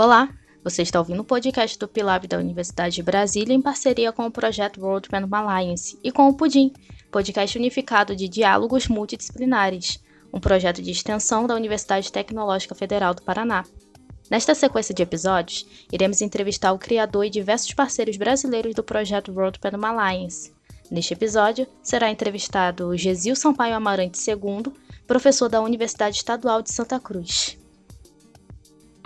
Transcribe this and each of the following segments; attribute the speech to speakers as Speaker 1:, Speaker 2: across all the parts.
Speaker 1: Olá, você está ouvindo o podcast do Pilab da Universidade de Brasília em parceria com o projeto World Random Alliance e com o Pudim, podcast unificado de diálogos multidisciplinares, um projeto de extensão da Universidade Tecnológica Federal do Paraná. Nesta sequência de episódios, iremos entrevistar o criador e diversos parceiros brasileiros do projeto World Random Alliance. Neste episódio, será entrevistado Gesil Sampaio Amarante II, professor da Universidade Estadual de Santa Cruz.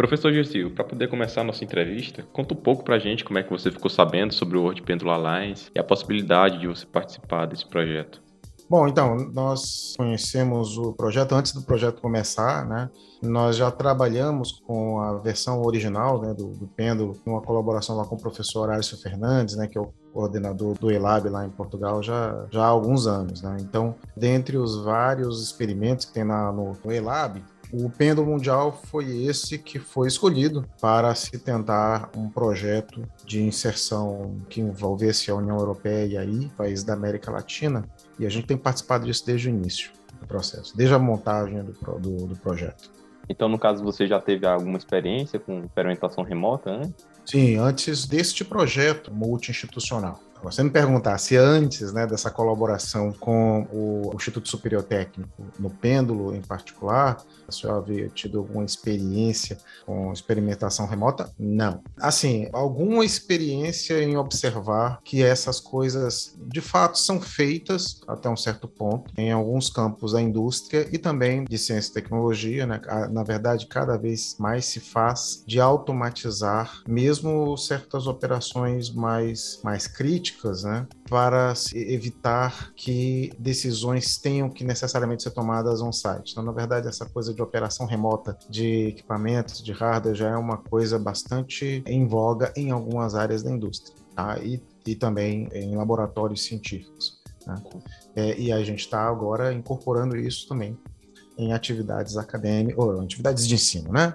Speaker 2: Professor Gersil, para poder começar a nossa entrevista, conta um pouco para a gente como é que você ficou sabendo sobre o World Pendulum Alliance e a possibilidade de você participar desse projeto.
Speaker 3: Bom, então, nós conhecemos o projeto antes do projeto começar, né? Nós já trabalhamos com a versão original né, do, do Pêndulo, uma colaboração lá com o professor Alisson Fernandes, né, que é o coordenador do ELAB lá em Portugal já, já há alguns anos. Né? Então, dentre os vários experimentos que tem na, no, no ELAB, o pêndulo mundial foi esse que foi escolhido para se tentar um projeto de inserção que envolvesse a União Europeia e aí, países da América Latina, e a gente tem participado disso desde o início do processo, desde a montagem do, do, do projeto.
Speaker 2: Então, no caso, você já teve alguma experiência com experimentação remota né?
Speaker 3: Sim, antes deste projeto multi-institucional. Você me perguntar se antes né, dessa colaboração com o Instituto Superior Técnico, no Pêndulo em particular, a senhora havia tido alguma experiência com experimentação remota? Não. Assim, alguma experiência em observar que essas coisas de fato são feitas até um certo ponto em alguns campos da indústria e também de ciência e tecnologia, né? Na verdade, cada vez mais se faz de automatizar mesmo certas operações mais, mais críticas, né? Para evitar que decisões tenham que necessariamente ser tomadas on-site. Então, na verdade, essa coisa de operação remota de equipamentos, de hardware, já é uma coisa bastante em voga em algumas áreas da indústria, tá? e, e também em laboratórios científicos. Né? É, e a gente está agora incorporando isso também em atividades acadêmicas, ou atividades de ensino, né?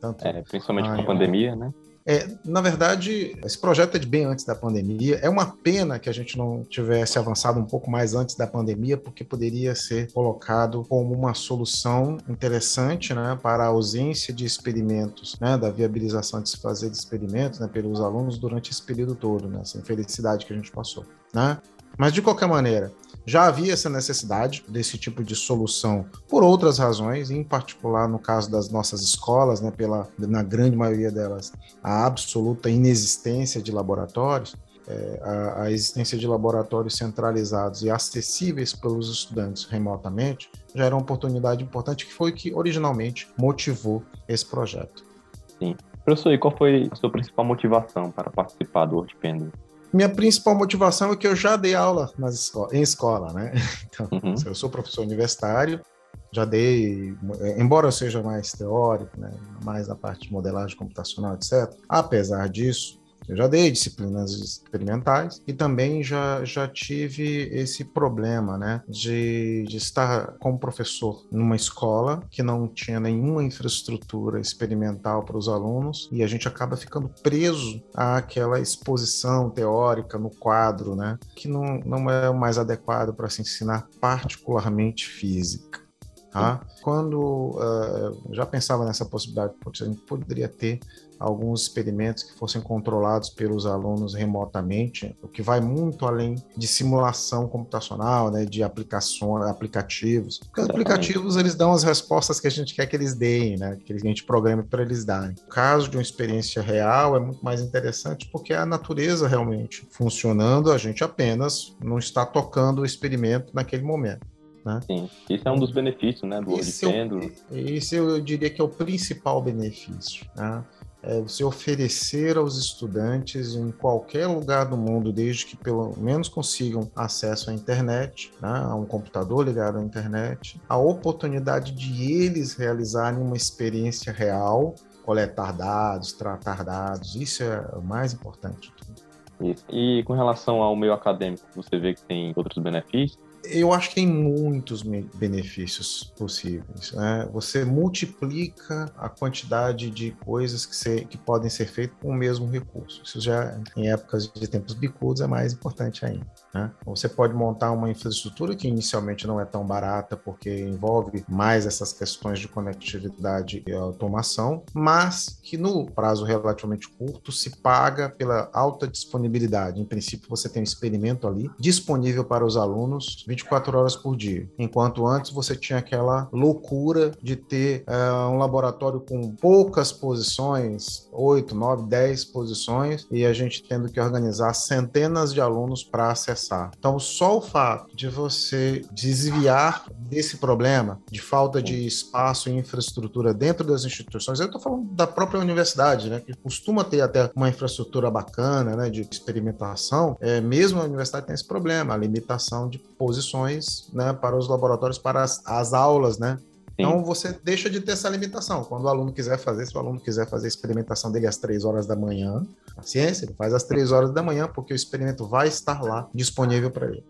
Speaker 2: Tanto é, principalmente com a pandemia, né?
Speaker 3: É, na verdade, esse projeto é de bem antes da pandemia. É uma pena que a gente não tivesse avançado um pouco mais antes da pandemia, porque poderia ser colocado como uma solução interessante né, para a ausência de experimentos, né, da viabilização de se fazer de experimentos né, pelos alunos durante esse período todo, né, essa infelicidade que a gente passou. Né? Mas, de qualquer maneira, já havia essa necessidade desse tipo de solução por outras razões, em particular no caso das nossas escolas, né, pela, na grande maioria delas, a absoluta inexistência de laboratórios. É, a, a, existência de laboratórios centralizados e acessíveis pelos estudantes remotamente já era uma oportunidade importante que foi que originalmente motivou esse projeto.
Speaker 2: Sim. Professor, e qual foi a sua principal motivação para participar do World Pendulum?
Speaker 3: Minha principal motivação é que eu já dei aula nas escola, em escola, né? Então, uhum. eu sou professor universitário, já dei, embora eu seja mais teórico, né, mais na parte de modelagem computacional, etc. Apesar disso, eu já dei disciplinas experimentais e também já, já tive esse problema, né, de, de estar como professor numa escola que não tinha nenhuma infraestrutura experimental para os alunos e a gente acaba ficando preso àquela exposição teórica no quadro, né, que não, não é o mais adequado para se ensinar particularmente física. Tá? Quando uh, já pensava nessa possibilidade, a gente poderia ter alguns experimentos que fossem controlados pelos alunos remotamente, o que vai muito além de simulação computacional, né, de aplicações, aplicativos. Porque os aplicativos eles dão as respostas que a gente quer que eles deem, né, que a gente programe para eles darem. O caso de uma experiência real é muito mais interessante porque é a natureza realmente funcionando, a gente apenas não está tocando o experimento naquele momento. Né?
Speaker 2: Sim, isso é um dos benefícios né, do esse,
Speaker 3: eu, esse eu diria que é o principal benefício. Né? É você oferecer aos estudantes em qualquer lugar do mundo, desde que pelo menos consigam acesso à internet, né, a um computador ligado à internet, a oportunidade de eles realizarem uma experiência real, coletar dados, tratar dados, isso é o mais importante de tudo.
Speaker 2: Isso. E com relação ao meio acadêmico, você vê que tem outros benefícios?
Speaker 3: Eu acho que tem muitos benefícios possíveis. Né? Você multiplica a quantidade de coisas que, que podem ser feitas com o mesmo recurso. Isso já, em épocas de tempos bicudos, é mais importante ainda. Né? Você pode montar uma infraestrutura que inicialmente não é tão barata, porque envolve mais essas questões de conectividade e automação, mas que no prazo relativamente curto se paga pela alta disponibilidade. Em princípio, você tem um experimento ali disponível para os alunos 24 horas por dia, enquanto antes você tinha aquela loucura de ter uh, um laboratório com poucas posições, 8, 9, 10 posições, e a gente tendo que organizar centenas de alunos para acessar acessar. Então, só o fato de você desviar desse problema de falta de espaço e infraestrutura dentro das instituições, eu estou falando da própria universidade, né, que costuma ter até uma infraestrutura bacana, né, de experimentação, é, mesmo a universidade tem esse problema, a limitação de posições, né, para os laboratórios, para as, as aulas, né, então você deixa de ter essa limitação. Quando o aluno quiser fazer, se o aluno quiser fazer a experimentação dele às três horas da manhã, a ciência, ele faz às três horas da manhã, porque o experimento vai estar lá disponível para ele.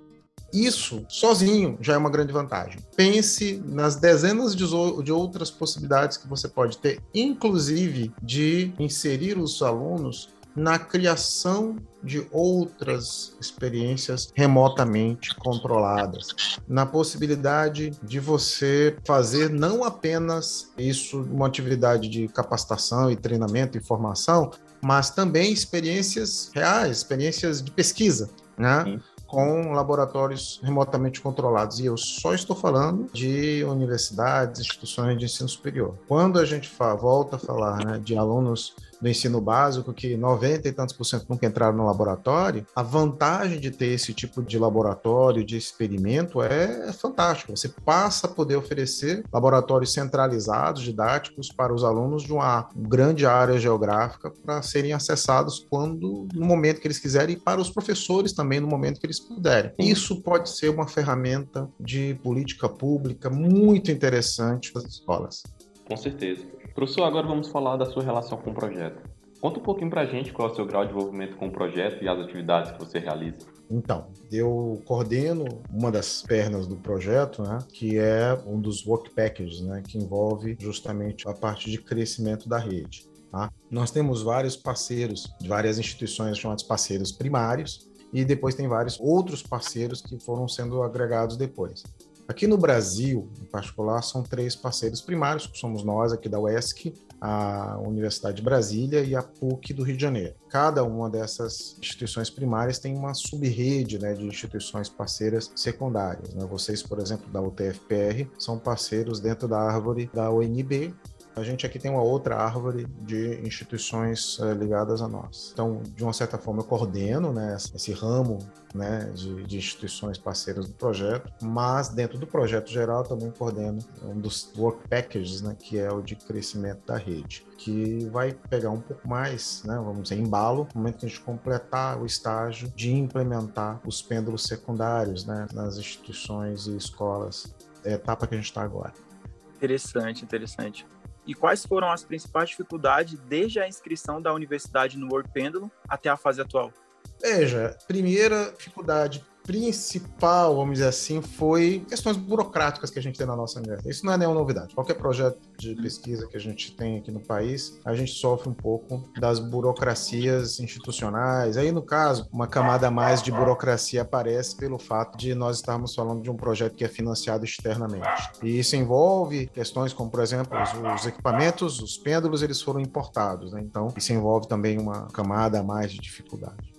Speaker 3: Isso, sozinho, já é uma grande vantagem. Pense nas dezenas de, de outras possibilidades que você pode ter, inclusive de inserir os alunos na criação de outras experiências remotamente controladas, na possibilidade de você fazer não apenas isso uma atividade de capacitação e treinamento e formação, mas também experiências reais, experiências de pesquisa, né? Sim com laboratórios remotamente controlados. E eu só estou falando de universidades, instituições de ensino superior. Quando a gente volta a falar né, de alunos do ensino básico que 90 e tantos por cento nunca entraram no laboratório, a vantagem de ter esse tipo de laboratório, de experimento, é fantástica. Você passa a poder oferecer laboratórios centralizados, didáticos, para os alunos de uma grande área geográfica para serem acessados quando, no momento que eles quiserem, e para os professores também, no momento que eles puderem. Isso pode ser uma ferramenta de política pública muito interessante para as escolas.
Speaker 2: Com certeza. Professor, agora vamos falar da sua relação com o projeto. Conta um pouquinho para a gente qual é o seu grau de envolvimento com o projeto e as atividades que você realiza.
Speaker 3: Então, eu coordeno uma das pernas do projeto, né, que é um dos work packages, né, que envolve justamente a parte de crescimento da rede. Tá? Nós temos vários parceiros, várias instituições chamados parceiros primários, e depois tem vários outros parceiros que foram sendo agregados depois. Aqui no Brasil, em particular, são três parceiros primários, que somos nós aqui da UESC, a Universidade de Brasília e a PUC do Rio de Janeiro. Cada uma dessas instituições primárias tem uma subrede né, de instituições parceiras secundárias. Né? Vocês, por exemplo, da UTFPR, são parceiros dentro da árvore da UNB, a gente aqui tem uma outra árvore de instituições é, ligadas a nós. Então, de uma certa forma, eu coordeno né, esse ramo né, de, de, instituições parceiras do projeto, mas dentro do projeto geral também coordeno um dos work packages, né, que é o de crescimento da rede, que vai pegar um pouco mais, né, vamos dizer, embalo, no momento que a gente completar o estágio de implementar os pêndulos secundários né, nas instituições e escolas, é a etapa que a gente está agora.
Speaker 4: Interessante, interessante. E quais foram as principais dificuldades desde a inscrição da universidade no World Pendulum até a fase atual?
Speaker 3: Veja, primeira dificuldade principal, vamos dizer assim, foi questões burocráticas que a gente tem na nossa universidade. Isso não é nenhuma novidade. Qualquer projeto de pesquisa que a gente tem aqui no país, a gente sofre um pouco das burocracias institucionais. Aí, no caso, uma camada a mais de burocracia aparece pelo fato de nós estarmos falando de um projeto que é financiado externamente. E isso envolve questões como, por exemplo, os, os equipamentos, os pêndulos, eles foram importados. Né? Então, isso envolve também uma camada a mais de dificuldade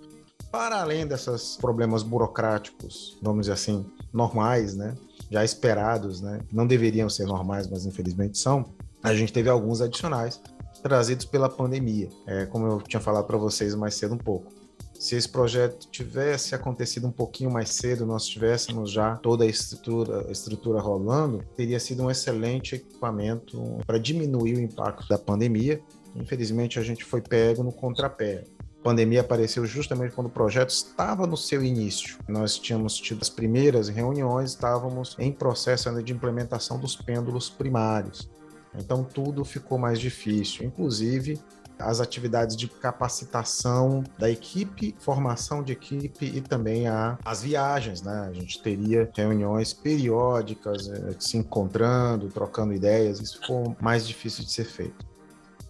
Speaker 3: para além desses problemas burocráticos, vamos dizer assim, normais, né? Já esperados, né? Não deveriam ser normais, mas infelizmente são. A gente teve alguns adicionais trazidos pela pandemia. É, como eu tinha falado para vocês mais cedo um pouco. Se esse projeto tivesse acontecido um pouquinho mais cedo, nós tivéssemos já toda a estrutura, a estrutura rolando, teria sido um excelente equipamento para diminuir o impacto da pandemia. Infelizmente, a gente foi pego no contrapé pandemia apareceu justamente quando o projeto estava no seu início. Nós tínhamos tido as primeiras reuniões, estávamos em processo ainda de implementação dos pêndulos primários. Então tudo ficou mais difícil, inclusive as atividades de capacitação da equipe, formação de equipe e também a, as viagens, né? A gente teria reuniões periódicas, eh, se encontrando, trocando ideias, isso ficou mais difícil de ser feito.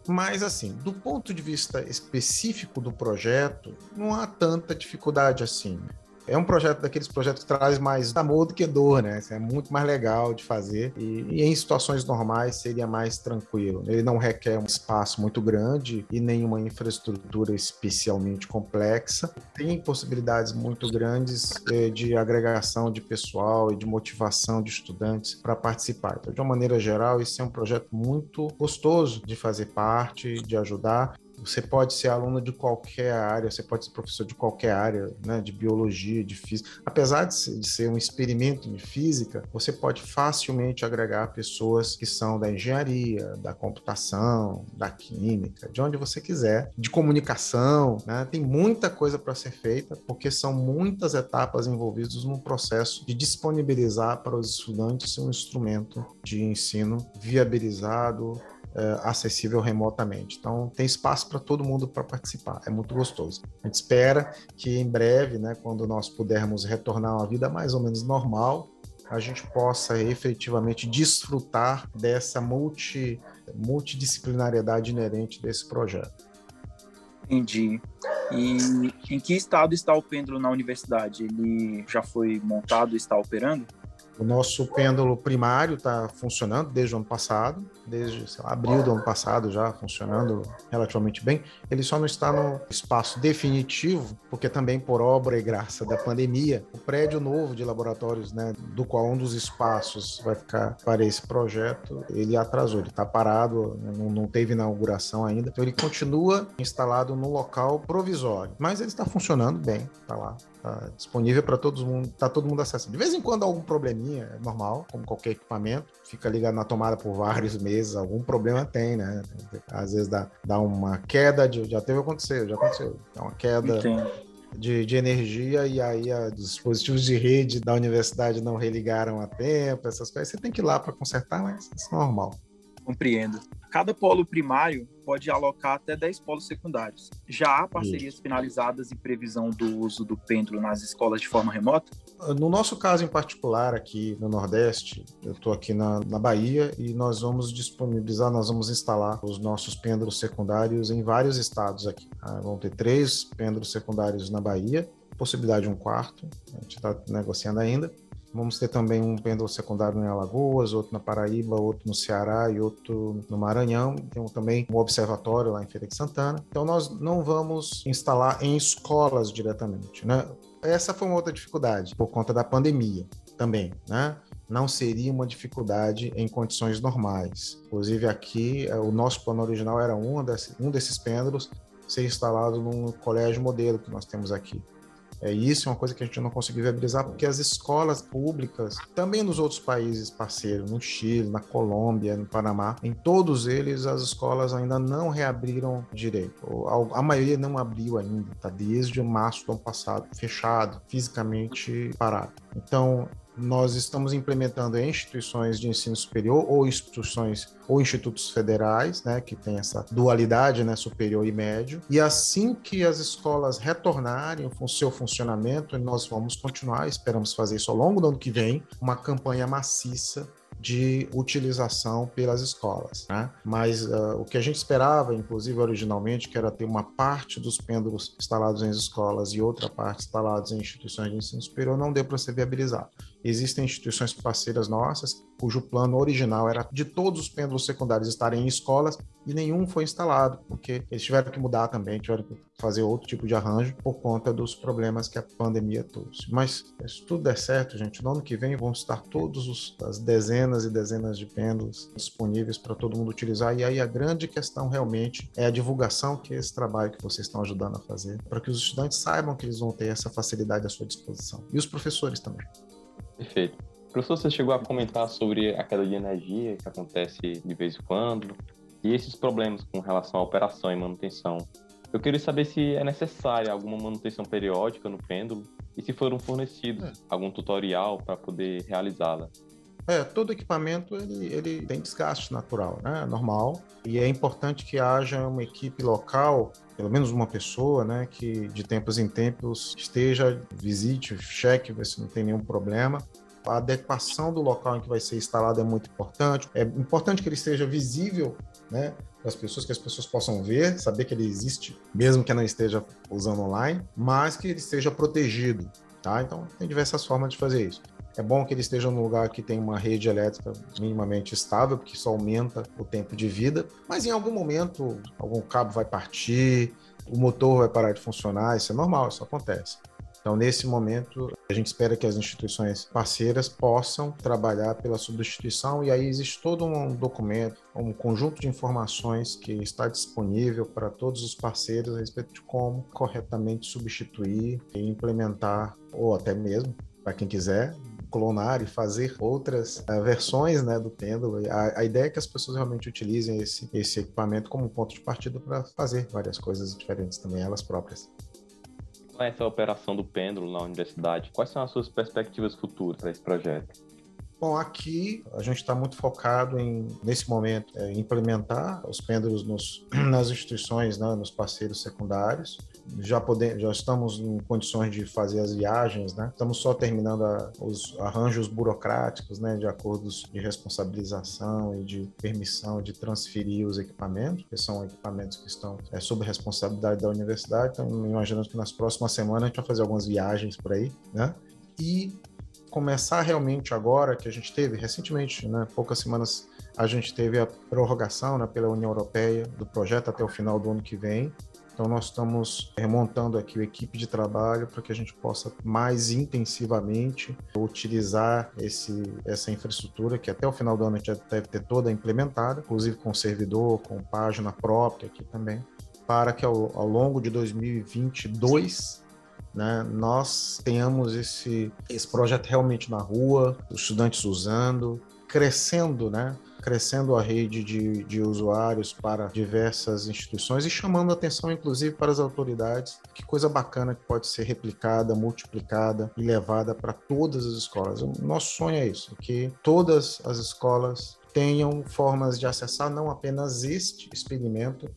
Speaker 3: Mas, assim, do ponto de vista específico do projeto, não há tanta dificuldade assim. É um projeto daqueles projetos que traz mais amor do que dor, né? É muito mais legal de fazer e, e em situações normais seria mais tranquilo. Ele não requer um espaço muito grande e nenhuma infraestrutura especialmente complexa. Tem possibilidades muito grandes eh, de agregação de pessoal e de motivação de estudantes para participar. Então, de uma maneira geral, esse é um projeto muito gostoso de fazer parte, de ajudar. Você pode ser aluno de qualquer área, você pode ser professor de qualquer área, né, de biologia, de física. Apesar de ser, de ser um experimento de física, você pode facilmente agregar pessoas que são da engenharia, da computação, da química, de onde você quiser, de comunicação. Né? Tem muita coisa para ser feita, porque são muitas etapas envolvidas no processo de disponibilizar para os estudantes um instrumento de ensino viabilizado, uh, acessível remotamente. Então, tem espaço para todo mundo para participar. É muito gostoso. A gente espera que em breve, né, quando nós pudermos retornar a uma vida mais ou menos normal, a gente possa efetivamente desfrutar dessa multi, multidisciplinariedade inerente desse projeto.
Speaker 4: Entendi. E em que estado está o pêndulo na universidade? Ele já foi montado e está operando?
Speaker 3: O nosso pêndulo primário está funcionando desde o ano passado, desde lá, abril do ano passado já funcionando relativamente bem. Ele só não está no espaço definitivo, porque também por obra e graça da pandemia, o prédio novo de laboratórios, né, do qual um dos espaços vai ficar para esse projeto, ele atrasou, ele está parado, não, não teve inauguração ainda. Então ele continua instalado no local provisório, mas ele está funcionando bem, está lá Tá disponível para todo mundo, tá todo mundo acessando. De vez em quando algum probleminha, é normal, como qualquer equipamento, fica ligado na tomada por vários meses, algum problema tem, né? Às vezes dá, dá uma queda de, já teve aconteceu, já aconteceu, dá uma queda de, de, energia e aí a, os dispositivos de rede da universidade não religaram a tempo, essas coisas, você tem que ir lá para consertar, mas isso é normal.
Speaker 4: Compreendo. Cada polo primário pode alocar até 10 polos secundários. Já há parcerias Isso. finalizadas em previsão do uso do pêndulo nas escolas de forma remota?
Speaker 3: No nosso caso em particular, aqui no Nordeste, eu estou aqui na, na Bahia e nós vamos disponibilizar, nós vamos instalar os nossos pêndulos secundários em vários estados aqui. Ah, vão ter três pêndulos secundários na Bahia, possibilidade de um quarto, a gente está negociando ainda. Vamos ter também um pêndulo secundário em Alagoas, outro na Paraíba, outro no Ceará e outro no Maranhão. Tem também um observatório lá em Feira de Santana. Então nós não vamos instalar em escolas diretamente, né? Essa foi uma outra dificuldade por conta da pandemia também, né? Não seria uma dificuldade em condições normais. Inclusive aqui, é, o nosso plano original era um, um desses pêndulos ser instalado num colégio modelo que nós temos aqui. É, isso é uma coisa que a gente não conseguiu viabilizar porque as escolas públicas, também nos outros países parceiros, no Chile, na Colômbia, no Panamá, em todos eles as escolas ainda não reabriram direito. A maioria não abriu ainda, tá? Desde março do ano passado, fechado, fisicamente parado. Então, nós estamos implementando em instituições de ensino superior ou instituições ou institutos federais, né, que tem essa dualidade, né, superior e médio. E assim que as escolas retornarem o seu funcionamento, nós vamos continuar, esperamos fazer isso ao longo do ano que vem, uma campanha maciça de utilização pelas escolas. Né? Mas uh, o que a gente esperava, inclusive originalmente, que era ter uma parte dos pêndulos instalados em escolas e outra parte instalados em instituições de ensino superior, não deu para ser viabilizado. Existem instituições parceiras nossas, cujo plano original era de todos os pêndulos secundários estarem em escolas e nenhum foi instalado, porque eles tiveram que mudar também, tiveram que fazer outro tipo de arranjo por conta dos problemas que a pandemia trouxe. Mas se tudo der certo, gente, no ano que vem vão estar todas as dezenas e dezenas de pêndulos disponíveis para todo mundo utilizar. E aí a grande questão realmente é a divulgação, que é esse trabalho que vocês estão ajudando a fazer, para que os estudantes saibam que eles vão ter essa facilidade à sua disposição. E os professores também.
Speaker 2: Perfeito. Professor, você chegou a comentar sobre a queda de energia que acontece de vez em quando e esses problemas com relação à operação e manutenção. Eu queria saber se é necessária alguma manutenção periódica no pêndulo e se foram fornecidos é. algum tutorial para poder realizá-la.
Speaker 3: É, todo equipamento ele, ele tem desgaste natural, né? Normal. E é importante que haja uma equipe local, pelo menos uma pessoa, né? Que de tempos em tempos esteja, visite, cheque, ver se não tem nenhum problema. A adequação do local em que vai ser instalado é muito importante. É importante que ele esteja visível, né? Para as pessoas, que as pessoas possam ver, saber que ele existe, mesmo que não esteja usando online, mas que ele esteja protegido Tá? Então, tem diversas formas de fazer isso. É bom que ele esteja num lugar que tem uma rede elétrica minimamente estável, porque isso aumenta o tempo de vida. Mas em algum momento, algum cabo vai partir, o motor vai parar de funcionar, isso é normal, isso acontece. Então, nesse momento, a gente espera que as instituições parceiras possam trabalhar pela substituição, e aí existe todo um documento, um conjunto de informações que está disponível para todos os parceiros a respeito de como corretamente substituir e implementar, ou até mesmo, para quem quiser, clonar e fazer outras uh, versões né, do pêndulo. A, a, ideia é que as pessoas realmente utilizem esse, esse equipamento como ponto de partida para fazer várias coisas diferentes também, elas próprias
Speaker 2: com essa operação do pêndulo na universidade, quais são as suas perspectivas futuras para esse projeto?
Speaker 3: Bom, aqui a gente está muito focado em, nesse momento, é, implementar os pêndulos nos, nas instituições, né, nos parceiros secundários já podemos, já estamos em condições de fazer as viagens, né? Estamos só terminando a, os arranjos burocráticos, né, de acordos de responsabilização e de permissão de transferir os equipamentos, que são equipamentos que estão é, sob responsabilidade da universidade. Então, imaginando que nas próximas semanas a gente vai fazer algumas viagens por aí, né? E começar realmente agora que a gente teve recentemente, né, poucas semanas a gente teve a prorrogação né, pela União Europeia do projeto até o final do ano que vem. Então, nós estamos remontando aqui a equipe de trabalho para que a gente possa mais intensivamente utilizar esse, essa infraestrutura, que até o final do ano a gente deve ter toda implementada, inclusive com servidor, com página própria aqui também, para que ao, ao longo de 2022 né, nós tenhamos esse, esse projeto realmente na rua, os estudantes usando, crescendo, né? Crescendo a rede de, de usuários para diversas instituições e chamando atenção, inclusive, para as autoridades. Que coisa bacana que pode ser replicada, multiplicada e levada para todas as escolas. O nosso sonho é isso, que todas as escolas tenham formas de acessar não apenas este experimento,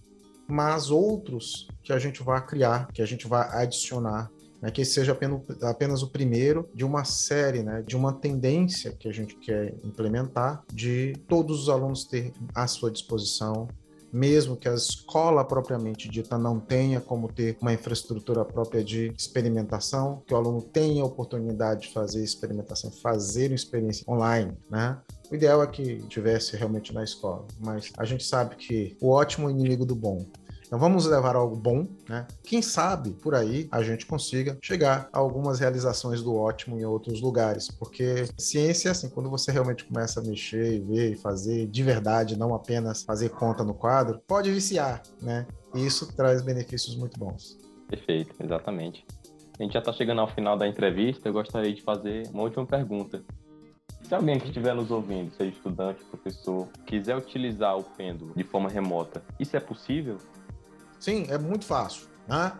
Speaker 3: mas outros que a gente vai criar, que a gente vai adicionar né, que seja apenas, apenas o primeiro de uma série, né, de uma tendência que a gente quer implementar, de todos os alunos ter à sua disposição mesmo que a escola propriamente dita não tenha como ter uma infraestrutura própria de experimentação, que o aluno tenha a oportunidade de fazer experimentação, fazer uma experiência online, né? O ideal é que tivesse realmente na escola, mas a gente sabe que o ótimo é inimigo do bom. Então vamos levar algo bom, né? Quem sabe por aí a gente consiga chegar a algumas realizações do ótimo em outros lugares, porque ciência, assim, quando você realmente começa a mexer e ver e fazer de verdade, não apenas fazer conta no quadro, pode viciar, né? E isso traz benefícios muito bons.
Speaker 2: Perfeito, exatamente. A gente já está chegando ao final da entrevista, eu gostaria de fazer uma última pergunta. Se alguém que estiver nos ouvindo, seja estudante, professor, quiser utilizar o pêndulo de forma remota, isso é possível?
Speaker 3: Sim, é muito fácil, né?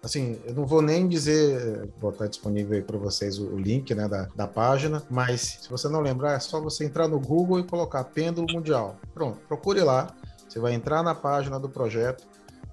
Speaker 3: Assim, eu não vou nem dizer, vou estar disponível aí para vocês o, link né, da, da página, mas se você não lembrar, é só você entrar no Google e colocar Pêndulo Mundial. Pronto, procure lá. Você vai entrar na página do projeto,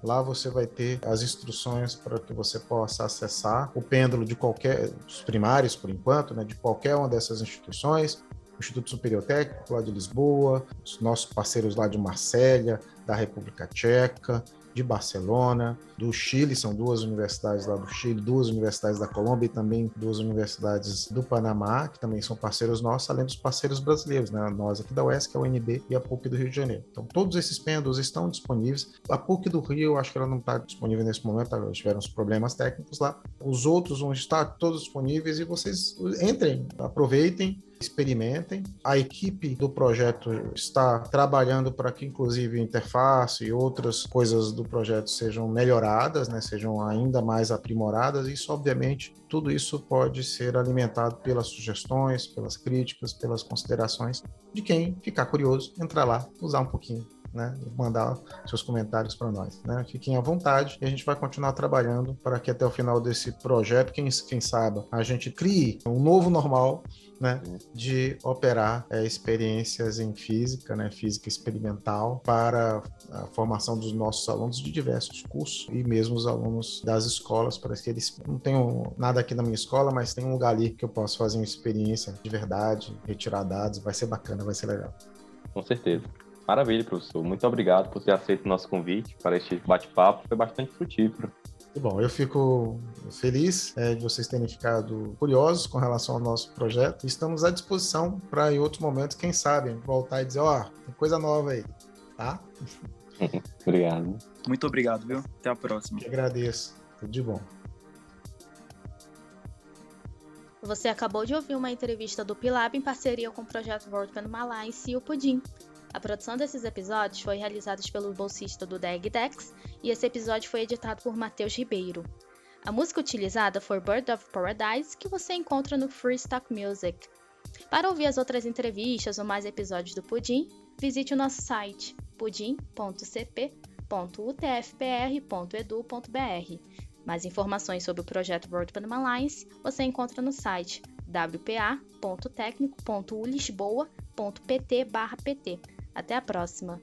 Speaker 3: Lá você vai ter as instruções para que você possa acessar o pêndulo de qualquer, dos primários por enquanto, né, de qualquer uma dessas instituições, Instituto Superior Técnico lá de Lisboa, os nossos parceiros lá de Marsella, da República Tcheca, de Barcelona, do Chile, são duas universidades lá do Chile, duas universidades da Colômbia e também duas universidades do Panamá, que também são parceiros nossos, além dos parceiros brasileiros, né? Nós aqui da UES, que é o UNB, e a PUC do Rio de Janeiro. Então, todos esses pêndulos estão disponíveis. A PUC do Rio, acho que ela não está disponível nesse momento, tiveram uns problemas técnicos lá. Os outros vão estar todos disponíveis e vocês entrem, aproveitem experimentem. A equipe do projeto está trabalhando para que, inclusive, interface e outras coisas do projeto sejam melhoradas, né, sejam ainda mais aprimoradas. Isso, obviamente, tudo isso pode ser alimentado pelas sugestões, pelas críticas, pelas considerações de quem ficar curioso, entrar lá, usar um pouquinho né, mandar seus comentários para nós. Né? Fiquem à vontade e a gente vai continuar trabalhando para que até o final desse projeto, quem, quem sabe, a gente crie um novo normal né, de operar é, experiências em física, né, física experimental, para a formação dos nossos alunos de diversos cursos e mesmo os alunos das escolas, para que eles não tenham nada aqui na minha escola, mas tem um lugar ali que eu posso fazer uma experiência de verdade, retirar dados, vai ser bacana, vai ser legal.
Speaker 2: Com certeza. Maravilha, professor. Muito obrigado por ter aceito o nosso convite para este bate-papo. Foi bastante frutífero.
Speaker 3: Bom, eu fico feliz é, de vocês terem ficado curiosos com relação ao nosso projeto. Estamos à disposição para, em outros momentos, quem sabe, voltar e dizer: ó, oh, tem coisa nova aí, tá?
Speaker 2: obrigado.
Speaker 4: Muito obrigado, viu? Até a próxima.
Speaker 3: Eu agradeço. Tudo de bom.
Speaker 1: Você acabou de ouvir uma entrevista do Pilab em parceria com o projeto World Pen Alliance e o Pudim. A produção desses episódios foi realizada pelo bolsista do DEG Dex e esse episódio foi editado por Matheus Ribeiro. A música utilizada foi Bird of Paradise, que você encontra no Free Stock Music. Para ouvir as outras entrevistas ou mais episódios do Pudim, visite o nosso site pudim.cp.utfpr.edu.br. Mais informações sobre o projeto World Panama Alliance você encontra no site wpa.tecnico.ulisboa.pt/pt. Até a próxima!